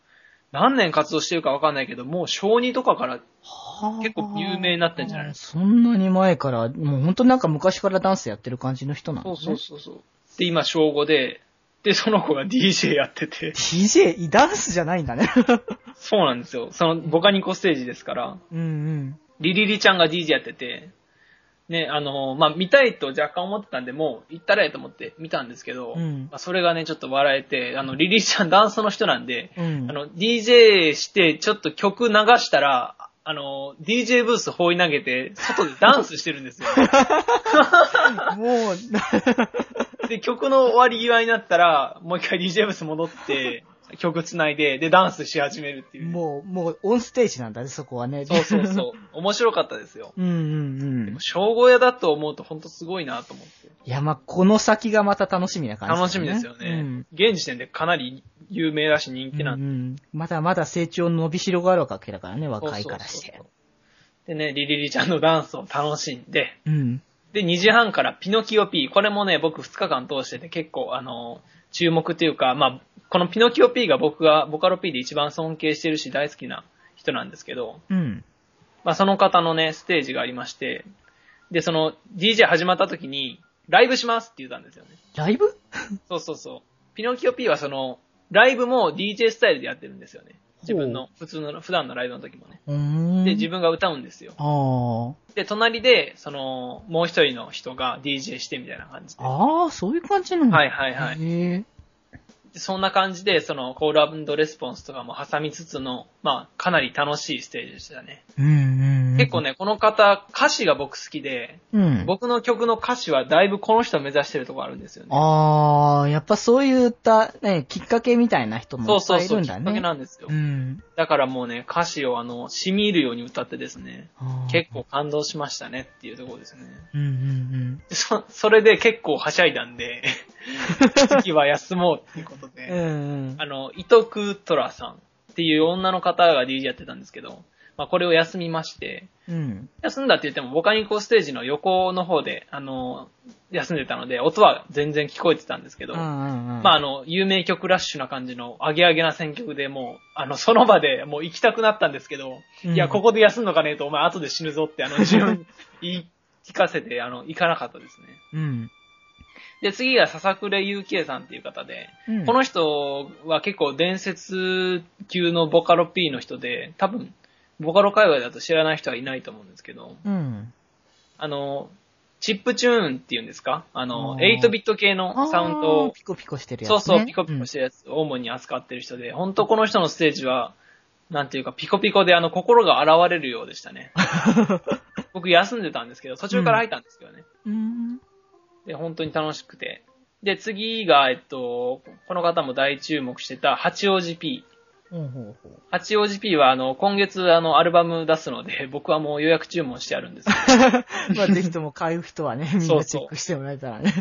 何年活動してるかわかんないけど、もう小2とかから、はあ結構有名になってんじゃない？そんなに前から、もう本当なんか昔からダンスやってる感じの人なのそうね。そうそうそう。で、今小5で、で、その子が DJ やってて、DJ、ダンスじゃないんだね。そうなんですよ。その、ボカニコステージですから、うんうん。リリリちゃんが DJ やってて、ね、あの、まあ、見たいと若干思ってたんで、もう行ったらええと思って見たんですけど、うんまあ、それがね、ちょっと笑えて、あの、リリリちゃんダンスの人なんで、うん。あの、DJ して、ちょっと曲流したら、あの、DJ ブース放り投げて、外でダンスしてるんですよ。もう、で、曲の終わり際になったら、もう一回 DJ ブース戻って、曲繋いで、で、ダンスし始めるっていう。もう、もう、オンステージなんだね、そこはね。そうそうそう。面白かったですよ。うんうんうん。小5屋だと思うと本当すごいなと思って。いや、まあ、この先がまた楽しみな感じ、楽しみですよね。うん。現時点でかなり有名だし人気なんで。うんうんまだまだ成長の伸びしろがあるわけだからね、若いからしてそうそうそう。でね、リリリちゃんのダンスを楽しんで、うん。で、2時半からピノキオ P。これもね、僕2日間通してて結構、あの、注目っていうか、まあ、このピノキオ P が僕がボカロ P で一番尊敬してるし大好きな人なんですけど、うん。まあ、その方のね、ステージがありまして、で、その DJ 始まった時に、ライブしますって言ったんですよね。ライブ？そうそうそう。ピノキオ P はその、ライブも DJ スタイルでやってるんですよね。自分の、普通の、普段のライブの時もね。で、自分が歌うんですよ。あで、隣で、その、もう一人の人が DJ してみたいな感じで。あ。ああ、そういう感じなんだ。はいはいはい。そんな感じで、その、コールレスポンスとかも挟みつつの、まあ、かなり楽しいステージでしたね。うんうんうん。結構ね、この方、歌詞が僕好きで、うん。僕の曲の歌詞はだいぶこの人を目指してるところあるんですよね。ああ、やっぱそういった、ね、きっかけみたいな人もいっぱそうそうそう、いいるんだね。きっかけなんですよ。うん。だからもうね、歌詞をあの、染み入るように歌ってですね、結構感動しましたねっていうところですね。うんうんでそ、それで結構はしゃいだんで、次は休もうっていうことうん。で、うんうん。あの、伊藤クトラさんっていう女の方が DJ やってたんですけど、まあこれを休みまして、うん。休んだって言っても、ボカニコステージの横の方で、あの、休んでたので、音は全然聞こえてたんですけど、うんうんうん。まああの、有名曲ラッシュな感じの、アゲアゲな選曲でもう、あの、その場でもう行きたくなったんですけど、うんいや、ここで休んのかねえと、お前後で死ぬぞって、あの、自分に 言い聞かせて、あの、行かなかったですね。うん。で、次が笹倉祐慶さんっていう方で、うん。この人は結構伝説級のボカロ P の人で、多分、ボカロ界隈だと知らない人はいないと思うんですけど、うん。あの、チップチューンっていうんですか？あの、あー8ビット系のサウンドを、ピコピコしてるやつ、ね。そうそう、ピコピコしてるやつを主に扱ってる人で、本当この人のステージは、なんていうか、ピコピコであの、心が現れるようでしたね。僕休んでたんですけど、途中から入ったんですけどね。うん。うん。で、本当に楽しくて。で、次が、えっと、この方も大注目してた、八王子 P。八王子 P は、あの、今月、あの、アルバム出すので、僕はもう予約注文してあるんですよ。まあ、ぜひとも買う人はね、みんなチェックしてもらえたらね。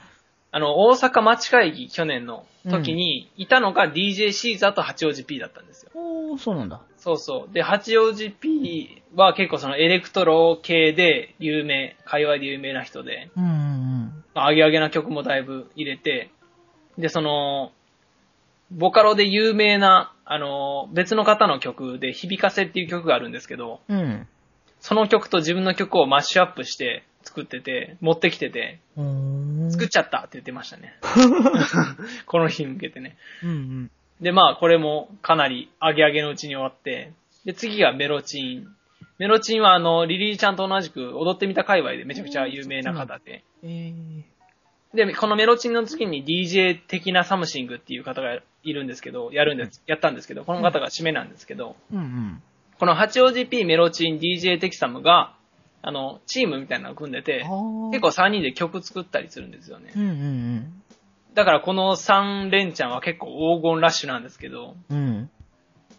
あの、大阪町会議去年の時にいたのが DJ シーザーと八王子 P だったんですよ。おー、そうなんだ。そうそう。で、八王子 P は結構そのエレクトロ系で有名、界隈で有名な人で、うんうんまあ、アゲアゲな曲もだいぶ入れて、で、その、ボカロで有名な、あの、別の方の曲で、響かせっていう曲があるんですけど、うん。うん。その曲と自分の曲をマッシュアップして作ってて、持ってきてて、うーん作っちゃったって言ってましたね。この日に向けてね。うんうん。で、まあ、これもかなりアゲアゲのうちに終わって、で、次がめろちん。めろちんはあの、リリーちゃんと同じく踊ってみた界隈でめちゃくちゃ有名な方で、えー。で、このめろちんの次に DJ 的なサムシングっていう方がいるんですけど、やるんです、やったんですけど、この方が締めなんですけど、うんうん。この八王子 P メロチン DJ テキサムが、あの、チームみたいなのを組んでて、結構3人で曲作ったりするんですよねう。んうんだからこの3連チャンは結構黄金ラッシュなんですけど、うん。うん。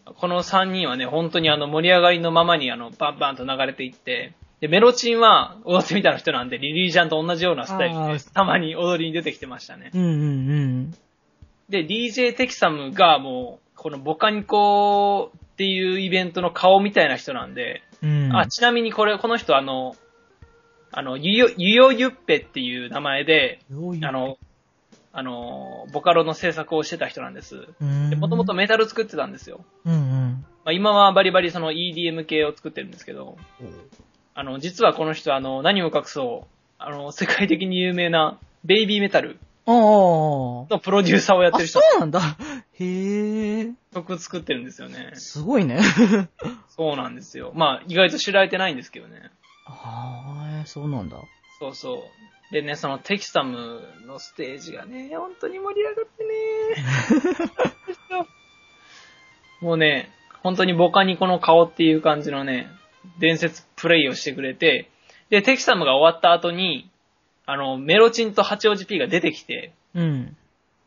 この3人はね、本当にあの盛り上がりのままにあの、バンバンと流れていって、で、メロチンは踊ってみたの人なんで、リリーちゃんと同じようなスタイルで、たまに踊りに出てきてましたね。うんうんで、DJ テキサムがもう、このボカニコっていうイベントの顔みたいな人なんで、うん。うん。あ、ちなみにこれ、この人あの、あの、ゆよ、ゆよゆっぺっていう名前で、あ、の、あの、ボカロの制作をしてた人なんです。うん。で、もともとメタル作ってたんですよ。うんうん。まあ、今はバリバリその EDM 系を作ってるんですけど、あの、実はこの人あの、何を隠そう、あの、世界的に有名なベイビーメタル。のプロデューサーをやってあ、る人そ、うなんだ。へえ。曲作ってるんですよね。すごいね。そうなんですよ。まあ、意外と知られてないんですけどね。ああ、そうなんだ。そうそう。でね、そのテキサムのステージがね、本当に盛り上がってね。もうね、本当にボカニコの顔っていう感じのね、伝説プレイをしてくれて、で、テキサムが終わった後に、あの、メロチンと八王子 P が出てきて、うん。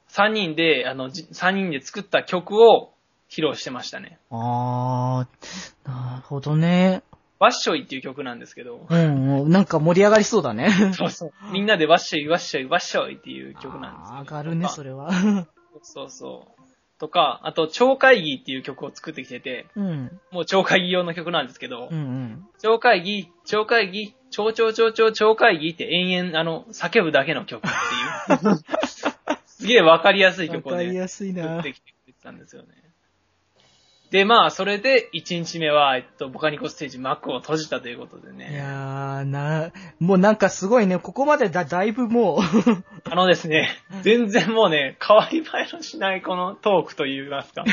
3人で、あの、じ3人で作った曲を披露してましたね。ああ、なるほどね。ワッショイっていう曲なんですけど、うん、うんなんか盛り上がりそうだね。そうそう。みんなでワッショイ、ワッショイ、ワッショイっていう曲なんですあーけど。上がるね、それは。そうそう。とか、あと、超会議っていう曲を作ってきてて、うん。もう超会議用の曲なんですけど、うんうん。超会議、超会議、超超超超超会議って延々、あの、叫ぶだけの曲っていう。すげえわかりやすいわ曲をね、作っ。てきてくれてたんですよね。で、まあ、それで、1日目は、えっと、ボカニコステージ幕を閉じたということでいね。やー、な、もうなんかすごいね、ここまでだ、だいぶもう、あのですね、全然もうね、変わり映えのしないこのトークと言いますか。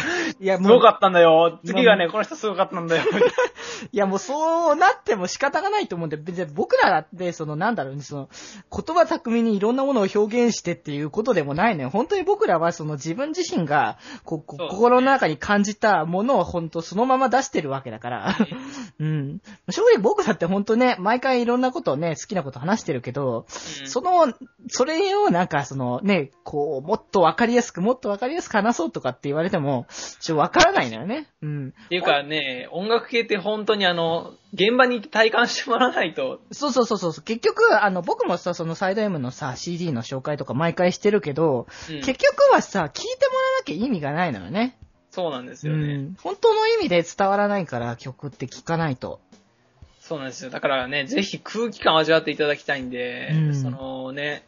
いや、すごかっったんだよ。次がね、この人すごかったんだよ。いや、もうそうなっても仕方がないと思うんで、別に僕らだって、その、なんだろうね、その、言葉巧みにいろんなものを表現してっていうことでもないのよ。本当に僕らは、その自分自身が、こ心の中に感じたものを本当そのまま出してるわけだから。うん。正直僕だって本当ね、毎回いろんなことをね、好きなこと話してるけど、うんその、それをなんかそのね、こう、もっとわかりやすく、もっとわかりやすく話そうとかって言われても、ちょっとわからないのよね。うん。っていうかね、音楽系って本当にあの、現場に体感してもらわないと、そうそうそうそう。結局、あの、僕もさ、そのサイド M のさ、CD の紹介とか毎回してるけど、うん結局はさ、聞いてもらわなきゃ意味がないのよね。そうなんですうよね。ん。本当の意味で伝わらないから、曲って聞かないと。そうなんですよ。だからね、ぜひ空気感を味わっていただきたいんで、うんそのね、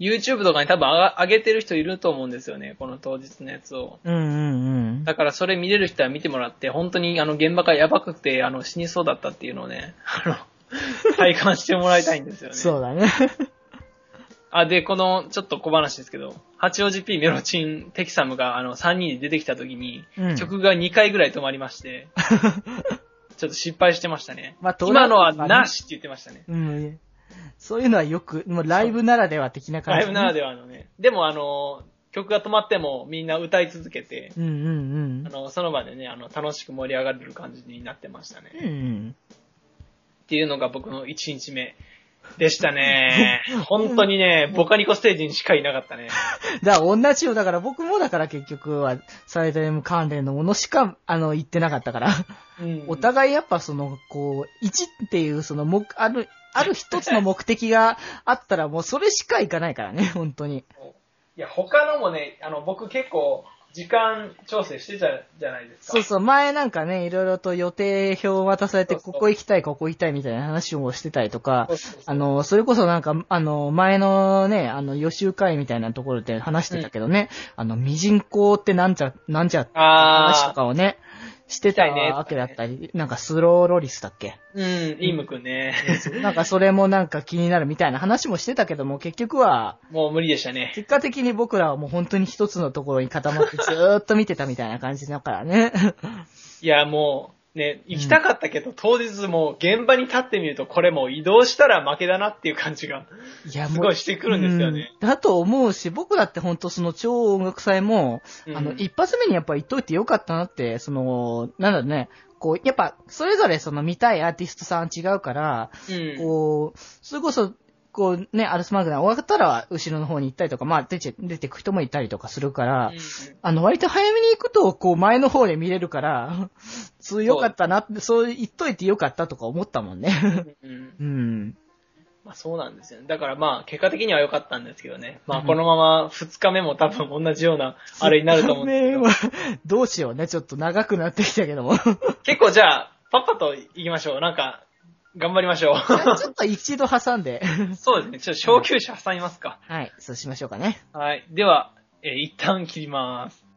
YouTube とかに多分上げてる人いると思うんですよね、この当日のやつを。うんうんうん。だからそれ見れる人は見てもらって、本当にあの現場がやばくて、あの死にそうだったっていうのをね、あの、体感してもらいたいんですよね。そうだね。あ、で、この、ちょっと小話ですけど、八王子 P メロチンテキサムがあの3人で出てきた時に、うん曲が2回ぐらい止まりまして、ちょっと失敗してましたね。まあ今のはなしって言ってましたね。うん。そういうのはよく、もうライブならでは的な感じ、ライブならではのね。でもあの、曲が止まってもみんな歌い続けて、うんうんあの、その場でね、あの、楽しく盛り上がれる感じになってましたね。うん。うんっていうのが僕の1日目でしたね。本当にね、ボカニコステージにしかいなかったね。だから同じよ。だから僕もだから結局は、サイド M 関連のものしか、あの、言ってなかったから。うんお互いやっぱその、こう、1っていうその、目、ある、ある一つの目的があったらもうそれしかいかないからね、本当に。いや、他のもね、あの、僕結構、時間調整してたじゃないですか。そうそう、前なんかね、いろいろと予定表を渡されて、ここ行きたい、ここ行きたいみたいな話をしてたりとかあの、それこそなんか、あの、前のね、あの、予習会みたいなところで話してたけどね、あの、ミジンコってなんちゃ、なんちゃって話とあかをね、してたいねわけだったり、なんかスローロリスだっけ？ー、うん、イムくんね。なんかそれもなんか気になるみたいな話もしてたけども、結局は、もう無理でしたね。結果的に僕らはもう本当に一つのところに固まってずーっと見てたみたいな感じだからね。いや、もう、ね、行きたかったけど、当日もう現場に立ってみると、これもう移動したら負けだなっていう感じが、いや、すごいしてくるんですよね。うんだと思うし、僕だって本当その超音楽祭も、うんあの、一発目にやっぱ言っといてよかったなって、その、なんだろうね、こう、やっぱ、それぞれその見たいアーティストさん違うから、うん。こう、それこそ、こうね、アルスマークが終わったら後ろの方に行ったりとか、まあ出て、出てく人もいたりとかするから、うんあの、割と早めに行くと、こう前の方で見れるから、そうよかったなって、そう言っといてよかったとか思ったもんね。うんうん。まあそうなんですよね。だからまあ結果的には良かったんですけどね。まあうんこのまま2日目も多分同じようなあれになると思うんですけど。はどうしようね、ちょっと長くなってきたけども。結構じゃあ、パッパと行きましょう。なんか、頑張りましょちょっと一度挟んで。う。そうですね。ちょっと小休止挟みますか。はい、そうしましょうかね。はい。では、えー一旦切ります。